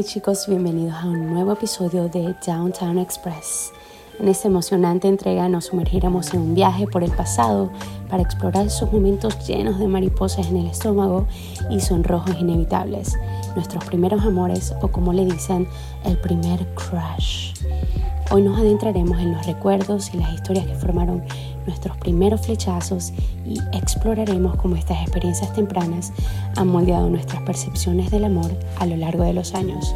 Hey chicos, bienvenidos a un nuevo episodio de Downtown Express. En esta emocionante entrega nos sumergiremos en un viaje por el pasado para explorar esos momentos llenos de mariposas en el estómago y sonrojos inevitables, nuestros primeros amores o como le dicen, el primer crush. Hoy nos adentraremos en los recuerdos y las historias que formaron nuestros primeros flechazos y exploraremos cómo estas experiencias tempranas han moldeado nuestras percepciones del amor a lo largo de los años.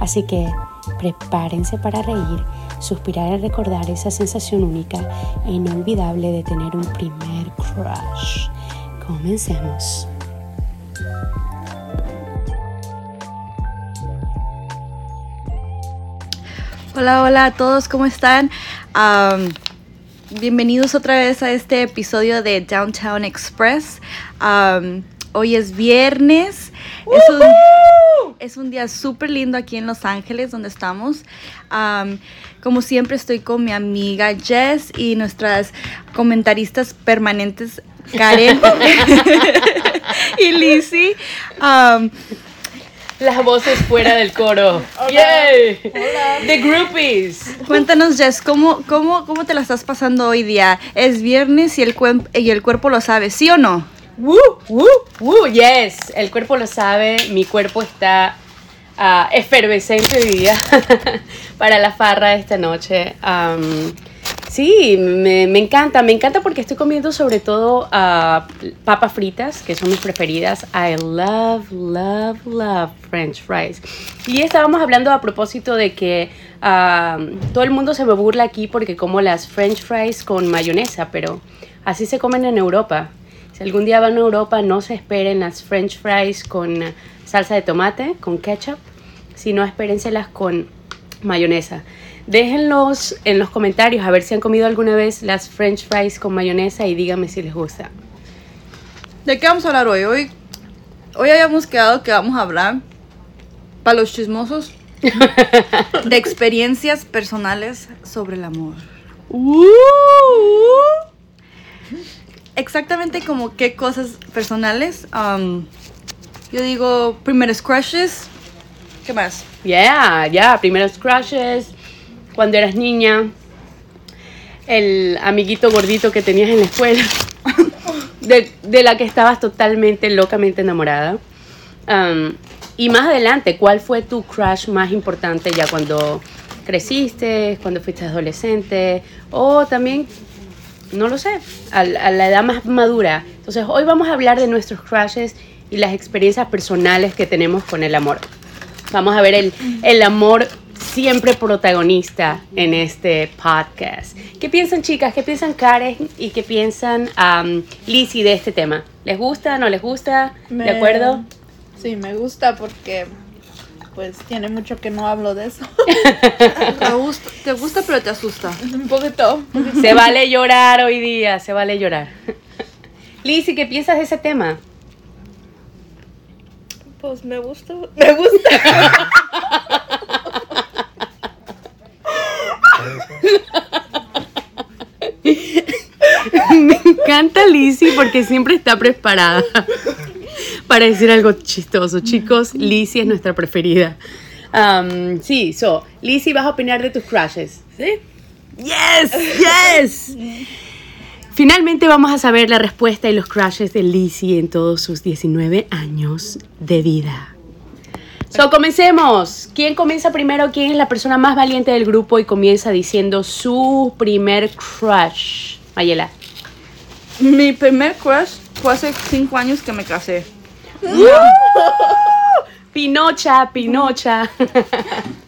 Así que prepárense para reír, suspirar y recordar esa sensación única e inolvidable de tener un primer crush. Comencemos. Hola, hola a todos, ¿cómo están? Um, bienvenidos otra vez a este episodio de Downtown Express. Um, hoy es viernes. Es un, es un día súper lindo aquí en Los Ángeles, donde estamos. Um, como siempre, estoy con mi amiga Jess y nuestras comentaristas permanentes, Karen y Lizzie. Um, Las voces fuera del coro. ¡Yay! The groupies. Cuéntanos, Jess, ¿cómo, cómo, ¿cómo te la estás pasando hoy día? Es viernes y el, cuen- y el cuerpo lo sabe, ¿sí o no? Woo, woo, woo, yes. El cuerpo lo sabe, mi cuerpo está ah, efervescente hoy día para la farra de esta noche. Am, sí, me, me encanta, me encanta porque estoy comiendo sobre todo ah, papas fritas, que son mis preferidas. I love, love, love French fries. Y estábamos hablando a propósito de que ah, todo el mundo se me burla aquí porque como las French fries con mayonesa, pero así se comen en Europa. Si algún día van a Europa, no se esperen las French fries con salsa de tomate, con ketchup, sino espérenselas con mayonesa. Déjenlos en los comentarios a ver si han comido alguna vez las French fries con mayonesa y díganme si les gusta. ¿De qué vamos a hablar hoy? Hoy, hoy habíamos quedado que vamos a hablar, para los chismosos, de experiencias personales sobre el amor. Exactamente como qué cosas personales. um, yo digo, primeros crushes. ¿Qué más? Yeah, ya, primeros crushes, cuando eras niña, el amiguito gordito que tenías en la escuela, de, de la que estabas totalmente, locamente enamorada. Um, y más adelante, ¿cuál fue tu crush más importante ya cuando creciste, cuando fuiste adolescente? O también, no lo sé, a, a la edad más madura. Entonces, hoy vamos a hablar de nuestros crushes y las experiencias personales que tenemos con el amor. Vamos a ver el, el amor siempre protagonista en este podcast. ¿Qué piensan chicas? ¿Qué piensan Karen? ¿Y qué piensan um, Lizzie de este tema? ¿Les gusta? ¿No les gusta? ¿De Me- acuerdo? Sí, me gusta porque pues tiene mucho que no hablo de eso. ¿Te gusta, te gusta pero te asusta? Un poquito. Se vale llorar hoy día, se vale llorar. Lizzie, ¿qué piensas de ese tema? Pues me gusta. Me gusta. Me encanta Lizzie porque siempre está preparada para decir algo chistoso. Chicos, Lizzie es nuestra preferida. Um, sí, so, Lizzie, vas a opinar de tus crushes. ¿Sí? Yes, yes. Finalmente vamos a saber la respuesta y los crushes de Lizzie en todos sus 19 años de vida. So, comencemos. ¿Quién comienza primero? ¿Quién es la persona más valiente del grupo y comienza diciendo su primer crush? Mayela. Mi primer crush fue hace cinco años que me casé. Pinocha, Pinocha.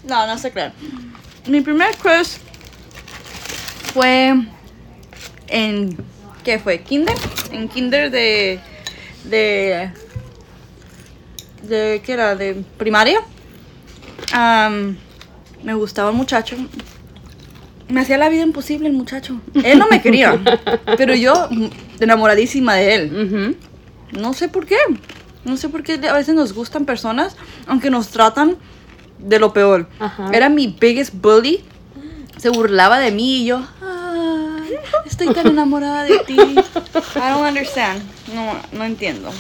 No, no se crean. Mi primer crush fue en. ¿Qué fue? ¿Kinder? En Kinder de. de. De ¿qué era? De primaria. Am, me gustaba el muchacho. Me hacía la vida imposible el muchacho. Él no me quería, pero yo mm, enamoradísima de él. No sé por qué. No sé por qué a veces nos gustan personas, aunque nos tratan de lo peor. Ajá. Era mi biggest bully. Se burlaba de mí y yo, "Ay, estoy tan enamorada de ti. I don't understand. No, no entiendo.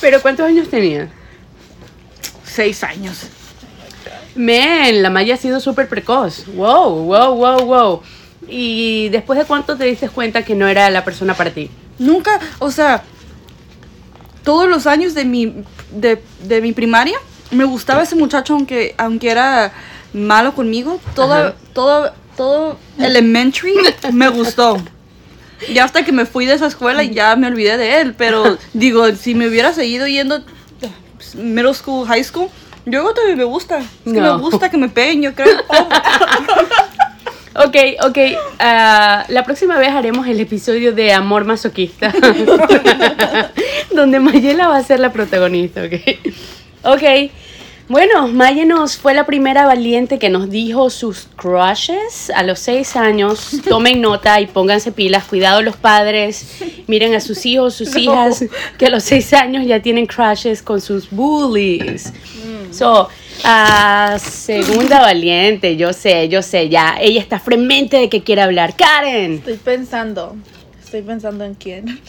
Pero ¿cuántos años tenía? Seis años. Men, la Maya ha sido súper precoz. Wow, wow, wow, wow. ¿Y después de cuánto te diste cuenta que no era la persona para ti? Nunca, o sea, todos los años de mi, de, de mi primaria, me gustaba ese muchacho aunque, aunque era malo conmigo. Todo, todo, todo elementary me gustó. Y hasta que me fui de esa escuela ya me olvidé de él. Pero digo, si me hubiera seguido yendo middle school, high school, yo todavía me gusta. Es que No. me gusta que me peguen, yo creo. Ok, ok. ah, la próxima vez haremos el episodio de Amor Masoquista. donde Mayela va a ser la protagonista, ok. Ok. Bueno, Maya nos fue la primera valiente que nos dijo sus crushes a los seis años. Tomen nota y pónganse pilas. Cuidado los padres. Miren a sus hijos, sus hijas, que a los seis años ya tienen crushes con sus bullies. So, ah, segunda valiente, yo sé, yo sé, ya. Ella está fremente de que quiere hablar. Karen. Estoy pensando. Estoy pensando en quién.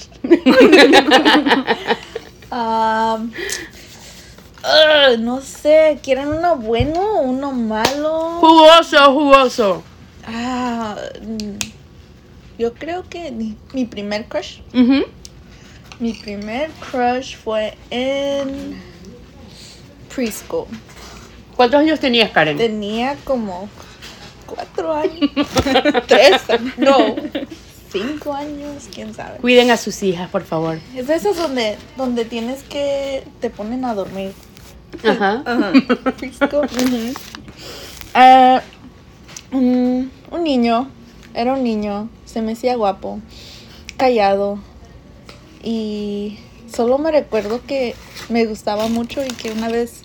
Am, no sé, ¿quieren uno bueno o uno malo? Jugoso, jugoso. Ah, mm, yo creo que mi, primer crush, mi primer crush fue en preschool. ¿Cuántos años tenías, Karen? Tenía como cuatro años, tres, no, cinco años, quién sabe. Cuiden a sus hijas, por favor. Es de esas donde, donde tienes que te ponen a dormir. Ajá. Mm, un niño, era un niño, se me hacía guapo, callado y solo me recuerdo que me gustaba mucho y que una vez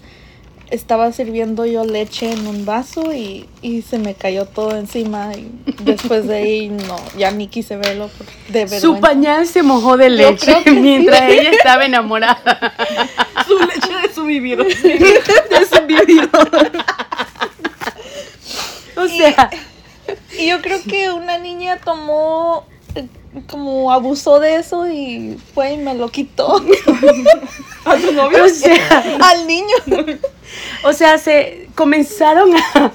estaba sirviendo yo leche en un vaso y, y se me cayó todo encima y después de ahí no, ya ni quise verlo de vergüenza. Su pañal se mojó de leche sí. mientras ella estaba enamorada. su leche de su vivido. De su vivido. O sea, Y yo creo que una niña tomó, como abusó de eso y fue y me lo quitó ¿A tu novio? o sea, al niño. o sea, se comenzaron a,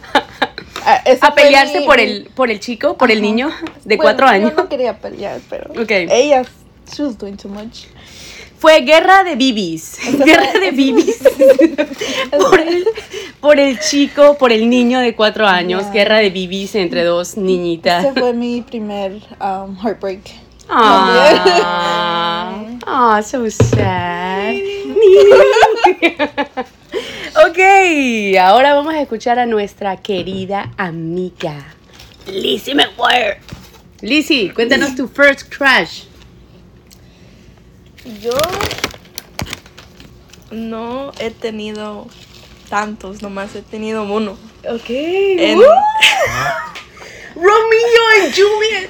Ah, a pelearse mi- por el, por el chico, por el niño de Bueno, cuatro años. Yo no quería pelear, pero ella, she was doing too much. Fue guerra de bibis. Guerra de bibis. por, el, por el chico, por el niño de cuatro años. Guerra de bibis entre dos niñitas. Ese fue mi primer um, heartbreak. Ah, ah, so sad. ok, ahora vamos a escuchar a nuestra querida amiga Lizzie McGuire. Lizzie, cuéntanos tu first crush. Yo no he tenido tantos, nomás he tenido uno. Ok. En- Romeo y Juliet.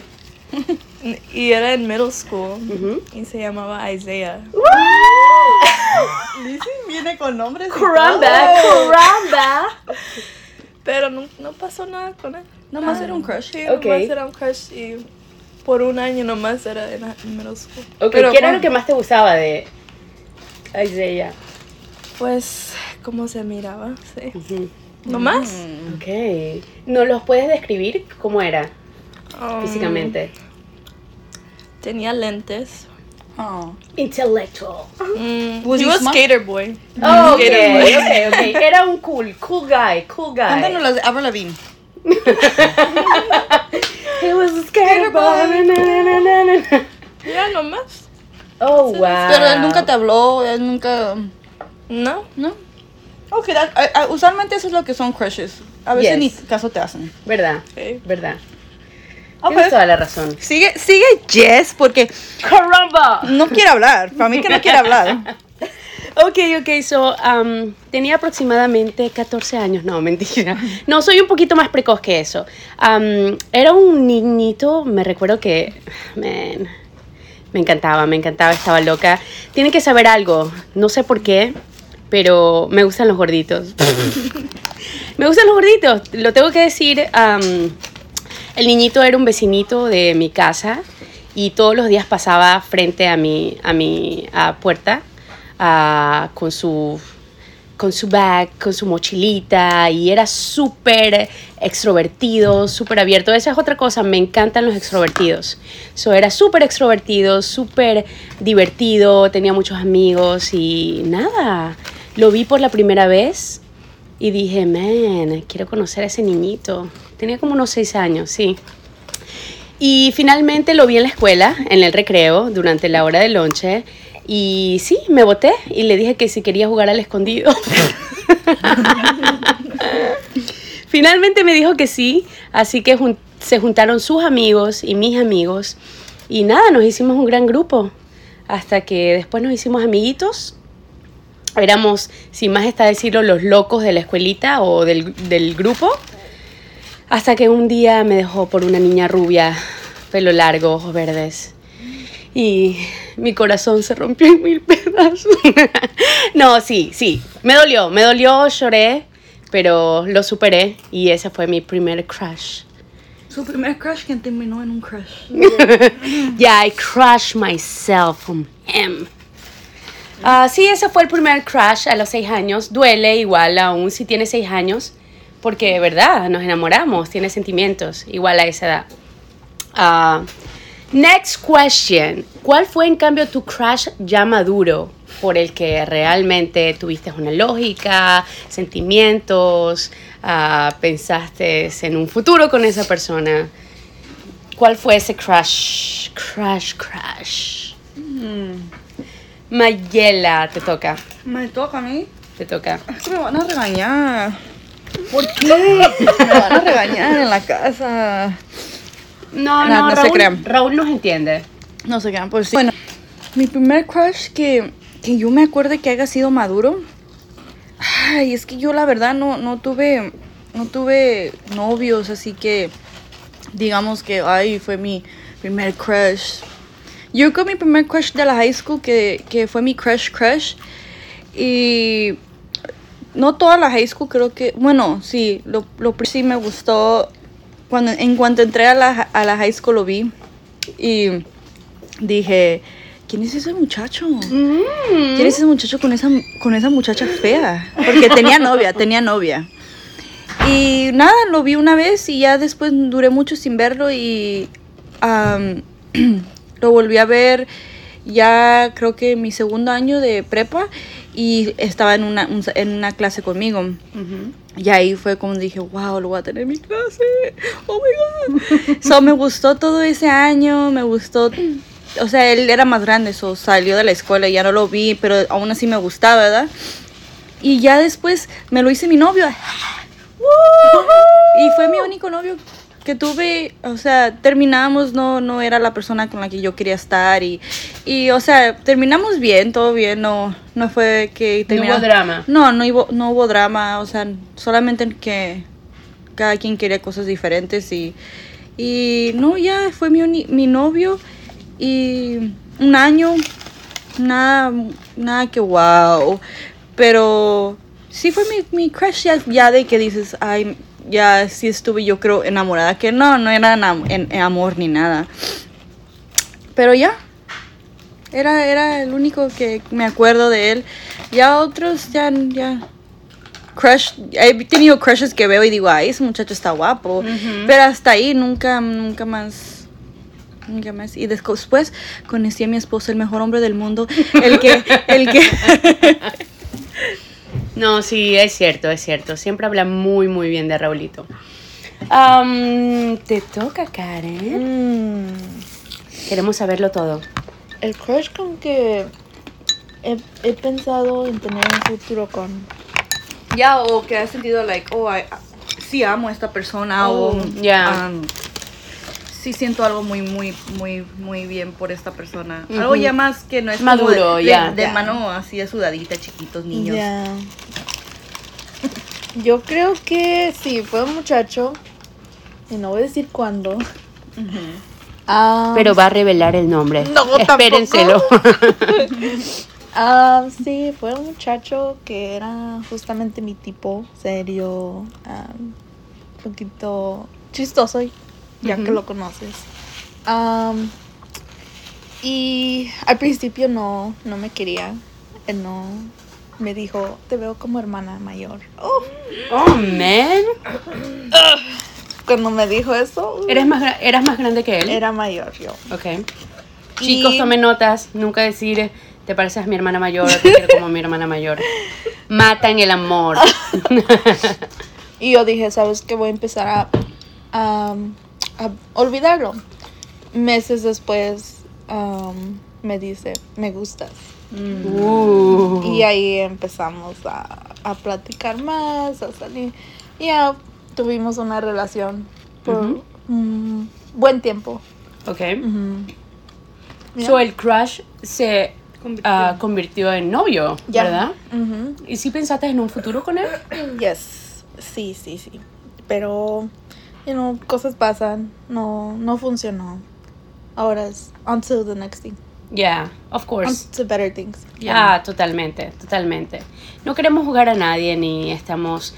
y era en middle school Ujú. y se llamaba Isaiah. Viene con nombres. Caramba, caramba. Pero no, no pasó nada con él. Nomás era un crush. Sí, nomás era un crush y por un año nomás era en, en middle school. Ok, Pero ¿qué era con- lo que más te gustaba de Isaiah? Pues, ¿cómo se miraba? Sí. Ujú. ¿Nomás? Ok. ¿No los puedes describir? ¿Cómo era Um, físicamente? Tenía lentes. Oh. Intelectual. Mm, Was he was skater boy. Oh, ok, Skater boy. ok, ok. Era un cool, cool guy, cool guy. Cántanos las de Avril Lavigne. He was a skater boy. na, na, na, na, na. Ya, nomás. Oh, wow. Pero él nunca te habló, él nunca... No. ¿No? Ok, that- a- a- usualmente eso es lo que son crushes. A veces Yes. ni caso te hacen. ¿Verdad? Sí. ¿Verdad? Ok. Tienes toda la razón. Sigue, sigue Jess porque ¡Caramba! no quiere hablar. Para mí que no quiere hablar. Ok, ok, so, um, tenía aproximadamente 14 años, no, mentira. No, soy un poquito más precoz que eso. Um, era un niñito, me recuerdo que, man, me encantaba, me encantaba, estaba loca. Tienen que saber algo, no sé por qué, pero me gustan los gorditos. me gustan los gorditos, lo tengo que decir. um, el niñito era un vecinito de mi casa y todos los días pasaba frente a mi, a mi a puerta con su con su bag, con su mochilita y era súper extrovertido, súper abierto. Esa es otra cosa, me encantan los extrovertidos. So, era súper extrovertido, súper divertido, tenía muchos amigos y nada, lo vi por la primera vez y dije, man, quiero conocer a ese niñito. Tenía como unos seis años, sí. Y finalmente lo vi en la escuela, en el recreo, durante la hora de lonche. Y sí, me boté y le dije que si quería jugar al escondido. Finalmente me dijo que sí, así que se juntaron sus amigos y mis amigos. Y nada, nos hicimos un gran grupo. Hasta que después nos hicimos amiguitos. Éramos, sin más está decirlo, los locos de la escuelita o del, del grupo. Hasta que un día me dejó por una niña rubia, pelo largo, ojos verdes. Y mi corazón se rompió en mil pedazos. no, sí, sí. Me dolió, me dolió, lloré, pero lo superé y ese fue mi primer crush. Su primer crush que terminó en un crush. Yeah, I crushed myself from him. Ah, sí, ese fue el primer crush a los seis años. Duele igual aún si tiene seis años, porque de verdad nos enamoramos, tiene sentimientos igual a esa edad. Ah, next question. ¿Cuál fue en cambio tu crush ya maduro por el que realmente tuviste una lógica, sentimientos, ah, pensaste en un futuro con esa persona? ¿Cuál fue ese crush? Crush, crush. Mayela, te toca, Me toca a mí. te toca. Es que me van a regañar. ¿Por qué? me van a regañar en la casa. No, No, no, no se Raúl, crean. Raúl nos entiende. No sé qué, pues sí. Bueno, mi primer crush que, que yo me acuerde que haya sido maduro. Ay, es que yo la verdad no, no tuve, no tuve novios, así que digamos que, ay, fue mi primer crush. Yo con mi primer crush de la high school, que, que fue mi crush crush. Y no toda la high school, creo que, bueno, sí, lo, lo sí me gustó. Cuando, en cuanto entré a la, a la high school lo vi y dije, ¿quién es ese muchacho? ¿Quién es ese muchacho con esa, con esa muchacha fea? Porque tenía novia, tenía novia. Y nada, lo vi una vez y ya después duré mucho sin verlo y am, lo volví a ver ya creo que mi segundo año de prepa y estaba en una, un- en una clase conmigo. Y ahí fue como dije, wow, lo voy a tener en mi clase. Oh my god. so, me gustó todo ese año, me gustó. O sea, él era más grande, so, salió de la escuela y ya no lo vi, pero aún así me gustaba, ¿verdad? Y ya después me lo hice mi novio. Y fue mi único novio que tuve, o sea, terminamos, no, no era la persona con la que yo quería estar y, y o sea, terminamos bien, todo bien, no, no fue que No hubo drama. No, no hubo, no hubo drama, o sea, solamente que cada quien quería cosas diferentes y, y no, ya fue mi, mi novio y un año, nada, nada que wow, pero sí fue mi, mi crush ya, ya de que dices, ay, ya sí estuve yo creo enamorada, que no, no era en, en amor ni nada, pero ya, era, era el único que me acuerdo de él, ya otros ya, ya, crush, he tenido crushes que veo y digo, ay, ese muchacho está guapo, pero hasta ahí nunca, nunca más. Nunca más. Y después conocí a mi esposo, el mejor hombre del mundo, el que, el que, No, sí, es cierto, es cierto. Siempre habla muy, muy bien de Raulito. Am, te toca, Karen. Mm, Queremos saberlo todo. el crush con que he, he pensado en tener un futuro con. ya, o que has sentido, like, oh, I- sí amo a esta persona, o, Oh, ya. um, sí siento algo muy, muy, muy, muy bien por esta persona. Algo ya más que no es Maduro, como de, ya. de, de Ya. mano así de sudadita, chiquitos niños. Ya. Yo creo que sí, fue un muchacho. Y no voy a decir cuándo. Ah, Pero va a revelar el nombre. No, Espérenselo. ah, sí, fue un muchacho que era justamente mi tipo, serio, un poquito chistoso, ya que lo conoces. Y al principio no, no me quería, él no, me dijo, te veo como hermana mayor. Oh, Oh, man. cuando me dijo eso, ¿Eres más, ¿Eras más grande que él? era mayor yo. Ok. Chicos, tomen notas. Nunca decir, te pareces a mi hermana mayor o te quiero como mi hermana mayor. Matan el amor. Y yo dije, ¿sabes qué? Voy a empezar a, a olvidarlo. Meses después um, me dice, me gustas. Uh. Y ahí empezamos a, a platicar más, a salir. Y ya tuvimos una relación por un buen tiempo. Ok. Ya. So el crush se ah, convirtió en novio. ¿verdad? ¿Y si pensaste en un futuro con él? Yes, sí, sí, sí. Pero, you know, cosas pasan, no, no funcionó. Ahora es to the next thing, Yeah, of on course. to better things. Ah, totalmente, totalmente. No queremos jugar a nadie ni estamos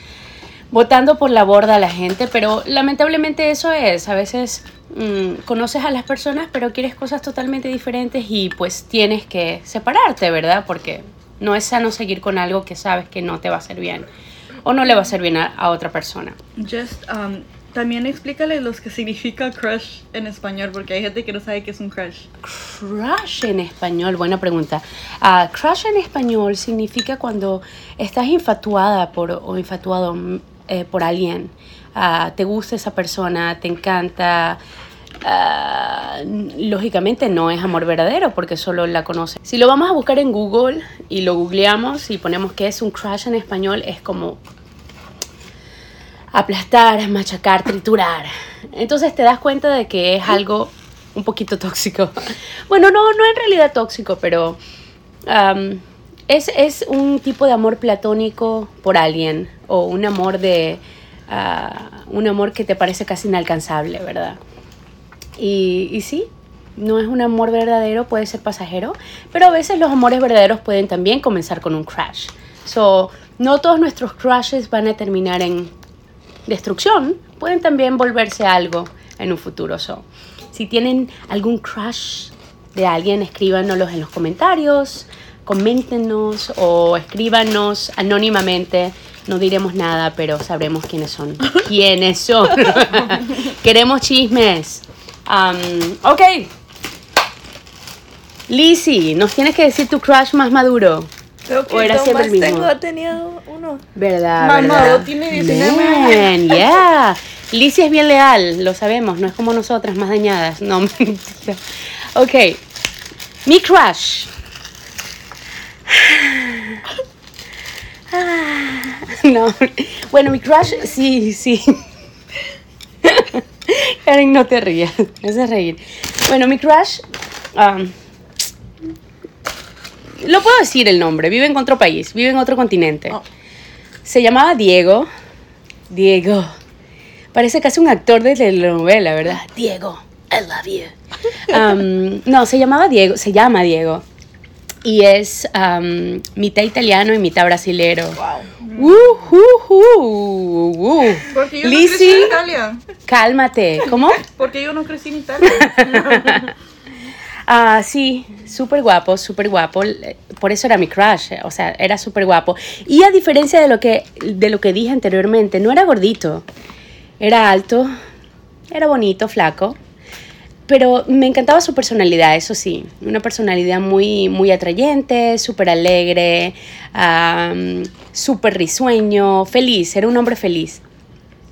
votando por la borda a la gente, pero lamentablemente eso es. A veces mm, conoces a las personas, pero quieres cosas totalmente diferentes y pues tienes que separarte, ¿verdad? Porque no es sano seguir con algo que sabes que no te va a hacer bien o no le va a hacer bien a, a otra persona. Just, um, también explícale los que significa crush en español, porque hay gente que no sabe qué es un crush. Crush en español, buena pregunta. Ah, crush en español significa cuando estás infatuada por, o infatuado mm, eh, por alguien. Ah, te gusta esa persona, te encanta. Ah, lógicamente no es amor verdadero porque solo la conoces. Si lo vamos a buscar en Google y lo googleamos y ponemos que es un crush en español, es como aplastar, machacar, triturar. Entonces te das cuenta de que es algo un poquito tóxico. Bueno, no, no en realidad tóxico, pero es, es un tipo de amor platónico por alguien o un amor de ah, un amor que te parece casi inalcanzable, ¿verdad? Y, y sí, no es un amor verdadero, puede ser pasajero, pero a veces los amores verdaderos pueden también comenzar con un crash. So, no todos nuestros crashes van a terminar en destrucción, pueden también volverse algo en un futuro. So, si tienen algún crush de alguien, escríbanoslos en los comentarios, coméntenos o escríbanos anónimamente. No diremos nada, pero sabremos quiénes son. ¿Quiénes son? Queremos chismes. Um, ok. Lizzie, nos tienes que decir tu crush más maduro. Creo que ¿O era siempre el mismo? tengo tenido uno. ¿Verdad? Mamá, verdad? tiene 19 años. Yeah. Lizzie es bien leal, lo sabemos, no es como nosotras, más dañadas. No, mentira. Ok. Mi crush. No. Bueno, mi crush, sí, sí. Karen, no te rías, me haces reír. Bueno, mi crush. um, lo puedo decir el nombre, vive en otro país, vive en otro continente. Oh. Se llamaba Diego. Diego. Parece casi un actor de telenovela, ¿verdad? Diego, I love you. Um, no, se llamaba Diego, se llama Diego. Y es um, mitad italiano y mitad brasilero. Wow. Uh, uh, uh, uh. Porque yo Lizzie, no crecí en Italia. cálmate. ¿Cómo? Porque yo no crecí en Italia. Ah, sí, súper guapo, súper guapo. Por eso era mi crush, o sea, era súper guapo. Y a diferencia de lo, que, de lo que dije anteriormente, no era gordito. Era alto, era bonito, flaco. Pero me encantaba su personalidad, eso sí. Una personalidad muy, muy atrayente, súper alegre, am, súper risueño, feliz. Era un hombre feliz.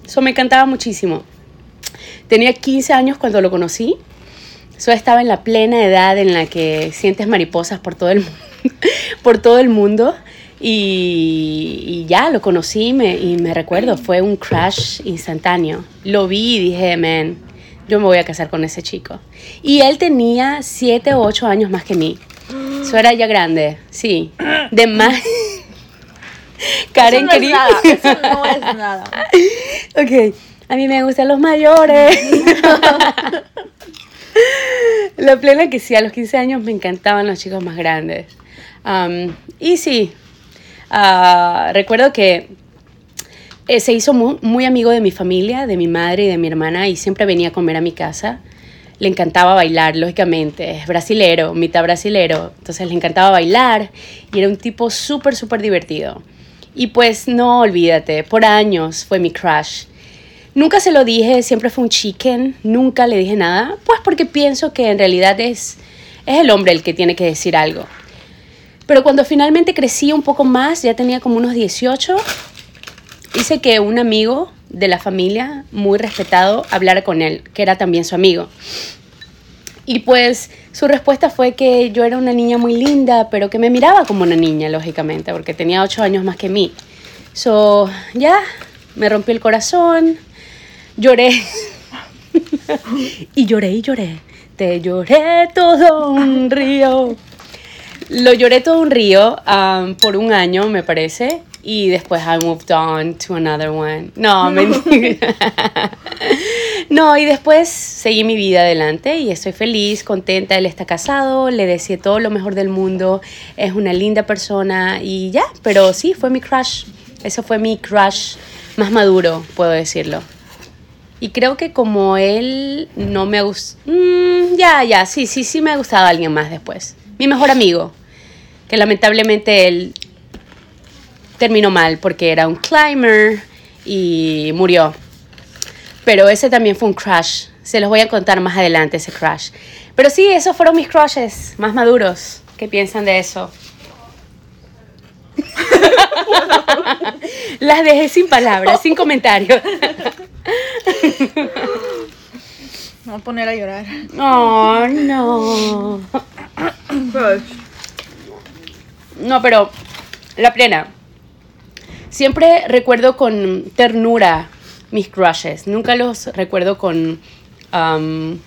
Eso me encantaba muchísimo. Tenía 15 años cuando lo conocí. Yo estaba en la plena edad en la que sientes mariposas por todo el, mu- por todo el mundo. Y, y ya lo conocí y me, y me recuerdo, fue un crush instantáneo. Lo vi y dije, man, yo me voy a casar con ese chico. Y él tenía 7 o 8 años más que mí. Eso era ya grande, sí. De más. Karen eso no es nada, eso no es nada. Ok, a mí me gustan los mayores. La plena que sí, a los 15 años me encantaban los chicos más grandes. Y sí, ah, recuerdo que eh, se hizo muy, muy amigo de mi familia, de mi madre y de mi hermana, y siempre venía a comer a mi casa. le encantaba bailar, lógicamente, es brasilero, mitad brasilero, entonces le encantaba bailar y era un tipo súper, súper divertido. Y pues no, olvídate, por años fue mi crush. Nunca se lo dije, siempre fue un chicken, nunca le dije nada, pues porque pienso que en realidad es, es el hombre el que tiene que decir algo. Pero cuando finalmente crecí un poco más, ya tenía como unos 18, hice que un amigo de la familia, muy respetado, hablara con él, que era también su amigo. Y pues su respuesta fue que yo era una niña muy linda, pero que me miraba como una niña, lógicamente, porque tenía 8 años más que mí. So, ya, me rompió el corazón, lloré. y lloré y lloré. Te lloré todo un río. Lo lloré todo un río um, por un año, me parece. Y después I moved on to another one. No, mentira. no, y después seguí mi vida adelante y estoy feliz, contenta. Él está casado, le decía todo lo mejor del mundo. Es una linda persona y ya, pero sí, fue mi crush. Eso fue mi crush más maduro, puedo decirlo. Y creo que como él no me ha gustado... ya, ya, sí, sí, sí me ha gustado alguien más después. Mi mejor amigo, que lamentablemente él terminó mal porque era un climber y murió. Pero ese también fue un crush. Se los voy a contar más adelante ese crush. Pero sí, esos fueron mis crushes más maduros. ¿Qué piensan de eso? Las dejé sin palabras, sin comentarios. Me voy a poner a llorar. Oh, no. No, pero la plena. Siempre recuerdo con ternura mis crushes. Nunca los recuerdo con um,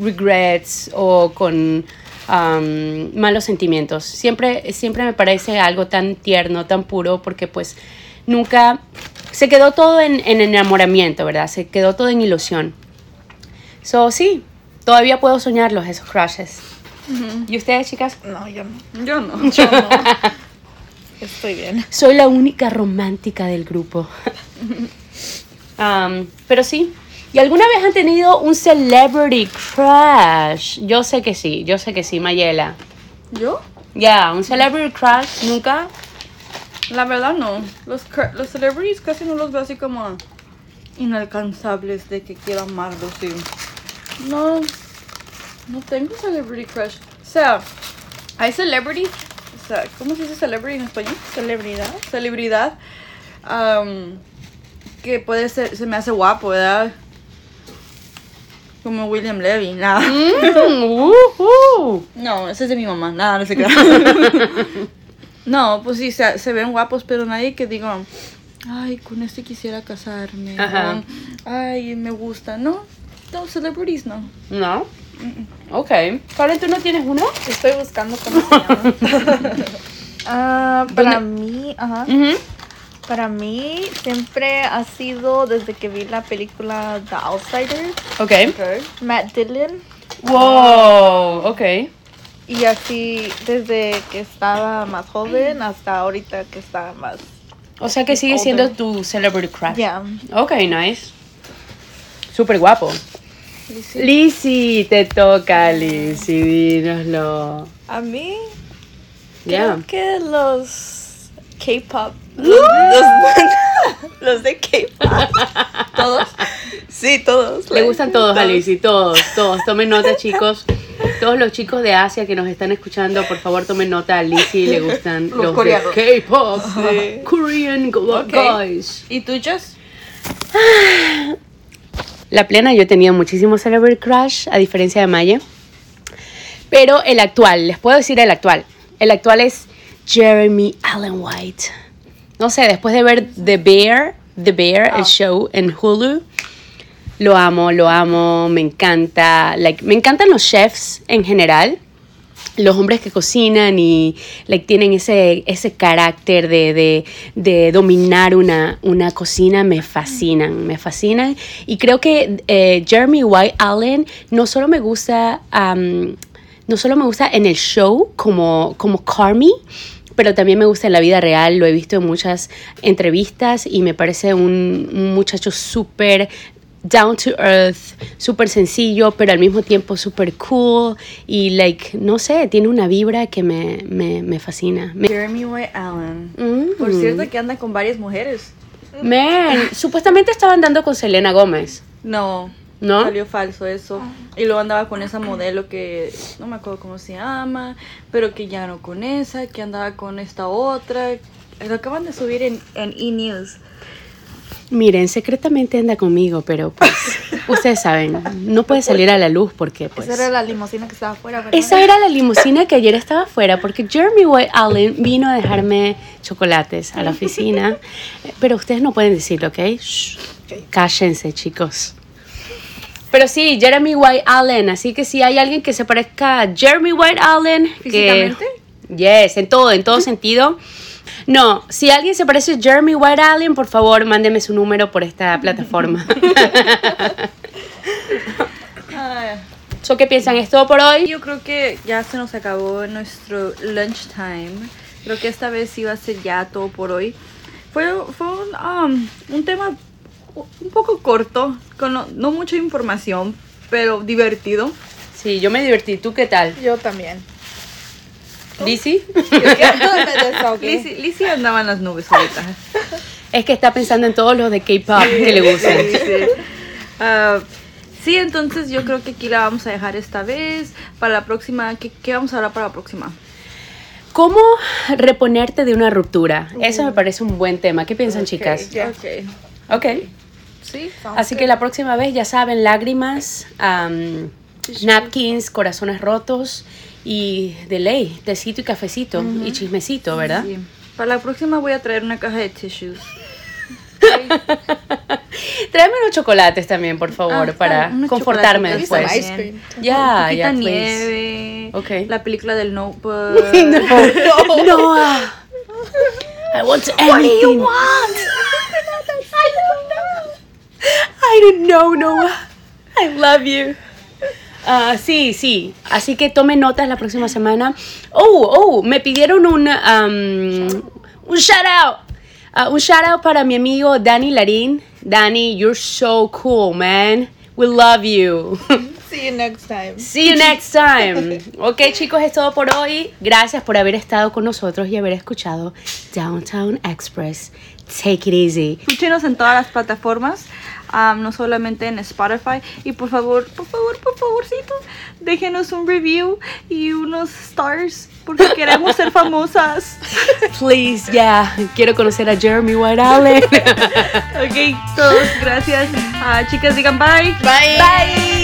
regrets o con um, malos sentimientos. Siempre, siempre me parece algo tan tierno, tan puro, porque pues nunca se quedó todo en, en enamoramiento, ¿verdad? Se quedó todo en ilusión. So, sí, todavía puedo soñarlos, esos crushes. ¿Y ustedes, chicas? No, yo no. Yo no. Yo no. Estoy bien. Soy la única romántica del grupo. Um, pero sí. ¿Y alguna vez han tenido un celebrity crush? Yo sé que sí, yo sé que sí, Mayela. ¿Yo? Ya, un celebrity crush, nunca. La verdad no. Los, los celebrities casi no los veo así como inalcanzables de que quiero amarlos y... No, no tengo celebrity crush. O sea, hay celebrity, o sea, ¿cómo se dice celebrity en español? Celebridad. Celebridad. am, que puede ser, se me hace guapo, ¿verdad? Como William Levy, nada. Mm, ujú. No, ese es de mi mamá, nada, no sé qué. no, pues sí, se, se ven guapos, pero nadie que diga, ay, con este quisiera casarme. Ajá. o, ay, me gusta. No, no, celebrities no. No. Ok. Karen, ¿tú no tienes uno? Estoy buscando cómo se llama. Ah, para mí, ajá. Ujú. Para mí siempre ha sido desde que vi la película The Outsiders, Ok. Matt Dillon. Wow. Ok. Y así desde que estaba más joven hasta ahorita que está más. O sea que sigue siendo tu celebrity crush. Ya. Ok, nice. Súper guapo. Lizzy, te toca, Lizzy, dínoslo. A mí, Ya. creo que los K-pop. Los, los- los de K-pop. ¿Todos? Sí, todos. Le gustan todos a Lizzy, todos, todos. Tomen nota, chicos. Todos los chicos de Asia que nos están escuchando, por favor, tomen nota. A Lizzy le gustan los, de coreanos. K-pop. Sí. Korean Ok. guys. ¿Y tú, Jess? La plena, yo tenía muchísimo Celebrity Crush, a diferencia de Maya. Pero el actual, les puedo decir el actual. El actual es Jeremy Allen White. No sé, después de ver The Bear, The Bear, el show en Hulu, lo amo, lo amo, me encanta. Like, me encantan los chefs en general. Los hombres que cocinan y like, tienen ese, ese carácter de, de- de dominar una, una cocina me fascinan, me fascinan. Y creo que eh, Jeremy White Allen no solo me gusta, am, no solo me gusta en el show como, como Carmi, pero también me gusta en la vida real, lo he visto en muchas entrevistas y me parece un, un muchacho súper down to earth, súper sencillo, pero al mismo tiempo súper cool y like, no sé, tiene una vibra que me, me, me fascina. Jeremy White Allen. Mm. Por cierto que anda con varias mujeres. Man, supuestamente estaba andando con Selena Gómez. No. ¿No? Salió falso eso. Y luego andaba con esa modelo que no me acuerdo cómo se llama, pero que ya no con esa, que andaba con esta otra. Lo acaban de subir en, en E! News. Miren, secretamente anda conmigo, pero pues ustedes saben, no puede salir a la luz porque pues... Esa era la limusina que estaba afuera, ¿verdad? Esa era la limusina que ayer estaba afuera porque Jeremy White Allen vino a dejarme chocolates a la oficina. Pero ustedes no pueden decirlo, ¿ok? Shh. Cállense, chicos. Pero sí, Jeremy White Allen. Así que si hay alguien que se parezca a Jeremy White Allen. que- ¿Físicamente? Yes, en todo, en todo sentido. No, si alguien se parece a Jeremy White Allen, por favor, mándeme su número por esta plataforma. So, ¿Qué piensan? ¿Es todo por hoy? yo creo que ya se nos acabó nuestro lunchtime. Creo que esta vez iba a ser ya todo por hoy. Fue, fue un, um, un tema un poco corto, con no, no mucha información, pero divertido. Sí, yo me divertí. ¿Tú qué tal? Yo también. ¿Lizzy? Lizzie, Lizzie andaba en las nubes ahorita. Es que está pensando en todos los de K-pop que le gustan. Sí, sí. Ah, sí, entonces yo creo que aquí la vamos a dejar esta vez. Para la próxima, ¿qué, qué vamos a hablar para la próxima? ¿Cómo reponerte de una ruptura? Eso me parece un buen tema. ¿Qué piensan, chicas? ya. Ok. Ok. Sí, Así que la próxima vez ya saben, lágrimas, am, napkins, corazones rotos y de ley, tecito y cafecito y chismecito, ¿verdad? Sí. Para la próxima voy a traer una caja de tissues. Tráeme unos chocolates también, por favor, Ah, para confortarme después. Ya, Poquita ya, please. nieve. Ok. La película del Notebook. No, ah. I want anything. I don't know, Noah. I love you. Ah, sí, sí. Así que tomen notas la próxima semana. Oh, oh, me pidieron un, um, un shout out. Ah, un shout out para mi amigo Danny Larín. Danny, you're so cool, man. We love you. See you next time. See you next time. Ok, chicos, es todo por hoy. Gracias por haber estado con nosotros y haber escuchado Downtown Express. Take it easy. Escúchenos en todas las plataformas, am, no solamente en Spotify. Y por favor, por favor, por favorcito, déjenos un review y unos stars, porque queremos ser famosas. Please, yeah. Quiero conocer a Jeremy White Allen. ok, todos, gracias. Ah, chicas, digan bye. Bye. Bye.